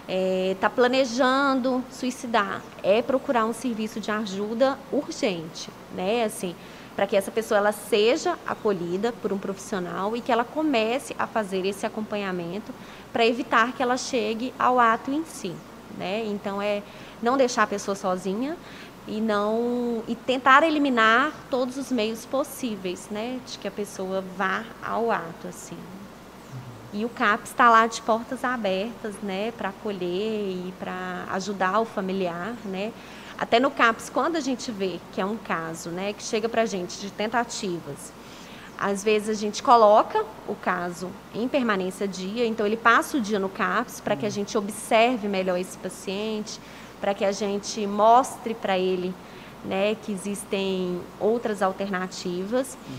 Speaker 3: está é, planejando suicidar. É procurar um serviço de ajuda urgente, né? Assim, para que essa pessoa ela seja acolhida por um profissional e que ela comece a fazer esse acompanhamento para evitar que ela chegue ao ato em si, né? Então é não deixar a pessoa sozinha e não e tentar eliminar todos os meios possíveis, né, de que a pessoa vá ao ato assim. E o CAP está lá de portas abertas, né, para acolher e para ajudar o familiar, né. Até no CAPS, quando a gente vê que é um caso, né, que chega para a gente de tentativas, às vezes a gente coloca o caso em permanência dia, então ele passa o dia no CAPS para que a gente observe melhor esse paciente, para que a gente mostre para ele né, que existem outras alternativas. Uhum.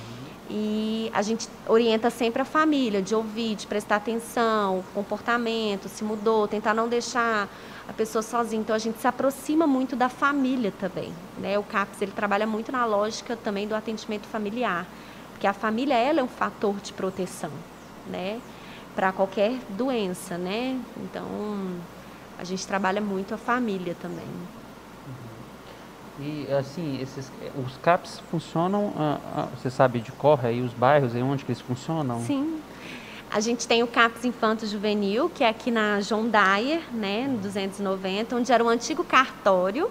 Speaker 3: E a gente orienta sempre a família de ouvir, de prestar atenção, comportamento, se mudou, tentar não deixar a pessoa sozinha. Então a gente se aproxima muito da família também. Né? O CAPS ele trabalha muito na lógica também do atendimento familiar, porque a família ela é um fator de proteção, né? Para qualquer doença, né? Então a gente trabalha muito a família também.
Speaker 1: E assim, esses, os CAPs funcionam, ah, ah, você sabe de cor aí os bairros, e onde que eles funcionam?
Speaker 3: Sim. A gente tem o CAPS Infanto Juvenil, que é aqui na João Dyer, né, no 290, onde era o antigo cartório.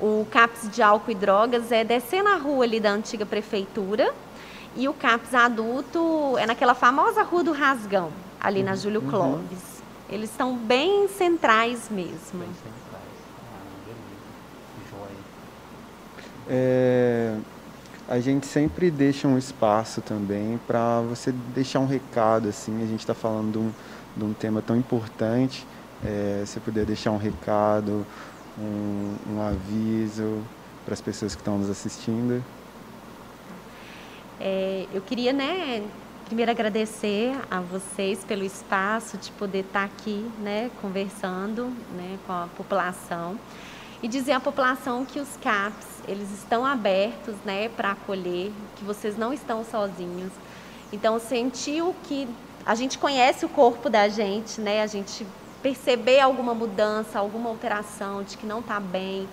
Speaker 3: O CAPS de álcool e drogas é descendo a rua ali da antiga prefeitura. E o CAPS adulto é naquela famosa Rua do Rasgão, ali na Júlio uhum. Eles estão bem centrais mesmo. Bem centrais.
Speaker 2: Ah, beleza. É, a gente sempre deixa um espaço também para você deixar um recado, assim, a gente está falando de um, de um, tema tão importante, é, você puder deixar um recado, um, um aviso para as pessoas que estão nos assistindo.
Speaker 3: É, eu queria, né, primeiro agradecer a vocês pelo espaço de poder estar aqui, né, conversando, né, com a população e dizer à população que os CAPs eles estão abertos, né, para acolher, que vocês não estão sozinhos. Então sentiu que a gente conhece o corpo da gente, né, a gente perceber alguma mudança, alguma alteração, de que não está bem,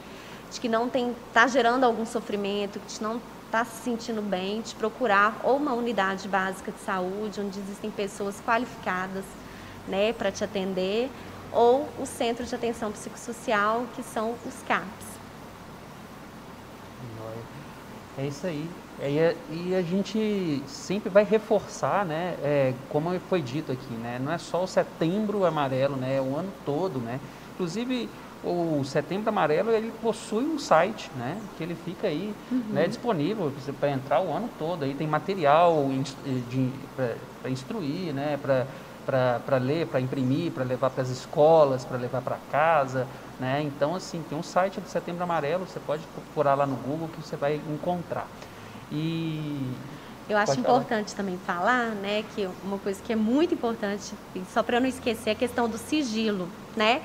Speaker 3: de que não tem, está gerando algum sofrimento, que não está se sentindo bem, de procurar ou uma unidade básica de saúde, onde existem pessoas qualificadas né, para te atender, ou o Centro de Atenção Psicossocial, que são os CAPs.
Speaker 1: É isso aí. É, e a gente sempre vai reforçar, né, é, como foi dito aqui, né, não é só o setembro amarelo, né, é o ano todo, né. Inclusive, o Setembro Amarelo ele possui um site, né, que ele fica aí uhum. né, disponível para entrar o ano todo. Aí tem material para instruir, né, para para ler, para imprimir, para levar para as escolas, para levar para casa, né? Então, assim, tem um site do Setembro Amarelo, você pode procurar lá no Google que você vai encontrar. E
Speaker 3: eu acho importante também falar, né, que uma coisa que é muito importante, só para eu não esquecer, é a questão do sigilo, né?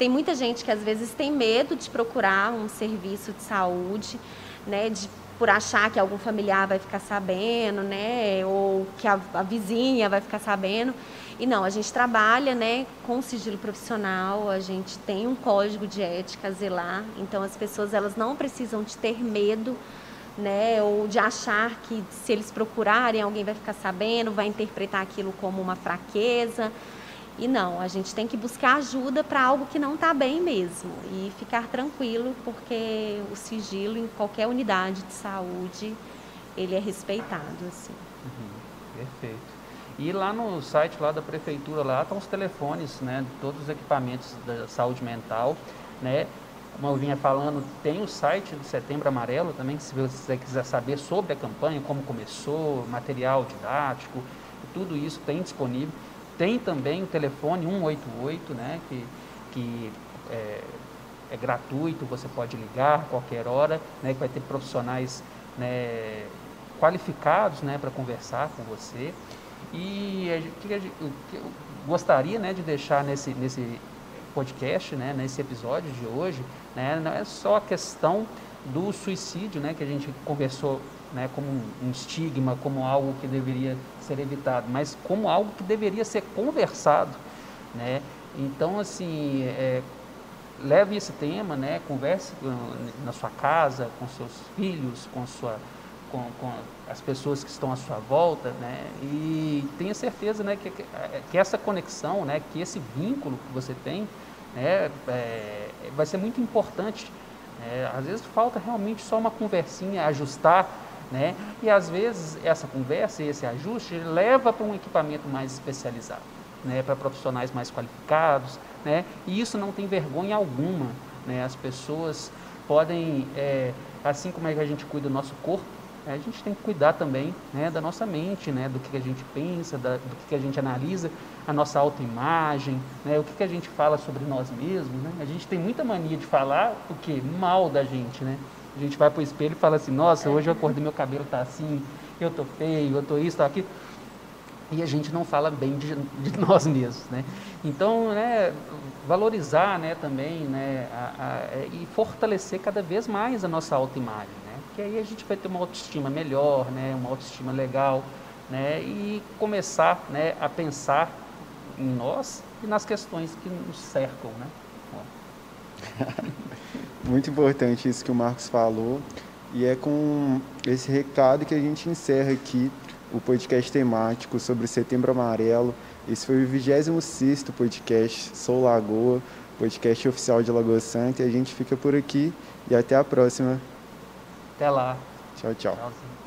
Speaker 3: Tem muita gente que às vezes tem medo de procurar um serviço de saúde, né, de por achar que algum familiar vai ficar sabendo, né, ou que a, a vizinha vai ficar sabendo. E não, a gente trabalha, né, com sigilo profissional, a gente tem um código de ética a zelar, então as pessoas elas não precisam de ter medo né? Ou de achar que se eles procurarem alguém vai ficar sabendo, vai interpretar aquilo como uma fraqueza. E não, a gente tem que buscar ajuda para algo que não está bem mesmo e ficar tranquilo, porque o sigilo em qualquer unidade de saúde ele é respeitado, assim.
Speaker 1: Uhum, perfeito. E lá no site lá da prefeitura lá estão os telefones, né, de todos os equipamentos da saúde mental, né? como eu vinha falando, tem o site do Setembro Amarelo também, se você quiser saber sobre a campanha, como começou, material didático, tudo isso tem disponível. Tem também o telefone 188, né, que, que é, é gratuito, você pode ligar qualquer hora, né, que vai ter profissionais né, qualificados né, para conversar com você. E o que eu gostaria né, de deixar nesse, nesse podcast, né, nesse episódio de hoje, né, não é só a questão do suicídio, né, que a gente conversou né, como um estigma, como algo que deveria ser evitado, mas como algo que deveria ser conversado. Né? Então, assim, é, leve esse tema, né, converse na sua casa, com seus filhos, com, sua, com, com as pessoas que estão à sua volta, né, e tenha certeza né, que, que essa conexão, né, que esse vínculo que você tem, né, é, vai ser muito importante. Né? Às vezes falta realmente só uma conversinha, ajustar, né? e às vezes essa conversa e esse ajuste leva para um equipamento mais especializado, né? para profissionais mais qualificados, né? e isso não tem vergonha alguma. Né? As pessoas podem, é, assim como é que a gente cuida do nosso corpo, a gente tem que cuidar também né, da nossa mente, né, do que a gente pensa, da, do que a gente analisa, a nossa autoimagem, né, o que a gente fala sobre nós mesmos. Né? A gente tem muita mania de falar o que? Mal da gente. Né? A gente vai para o espelho e fala assim, nossa, hoje eu acordei, meu cabelo está assim, eu estou feio, eu estou isso, estou aquilo. E a gente não fala bem de, de nós mesmos. Né? Então, né, valorizar né, também né, a, a, e fortalecer cada vez mais a nossa autoimagem que aí a gente vai ter uma autoestima melhor, né, uma autoestima legal, né, e começar né, a pensar em nós e nas questões que nos cercam. Né?
Speaker 2: Muito importante isso que o Marcos falou, e é com esse recado que a gente encerra aqui o podcast temático sobre Setembro Amarelo. Esse foi o 26 podcast Sou Lagoa, podcast oficial de Lagoa Santa, e a gente fica por aqui e até a próxima.
Speaker 1: Até lá.
Speaker 2: Tchau, tchau.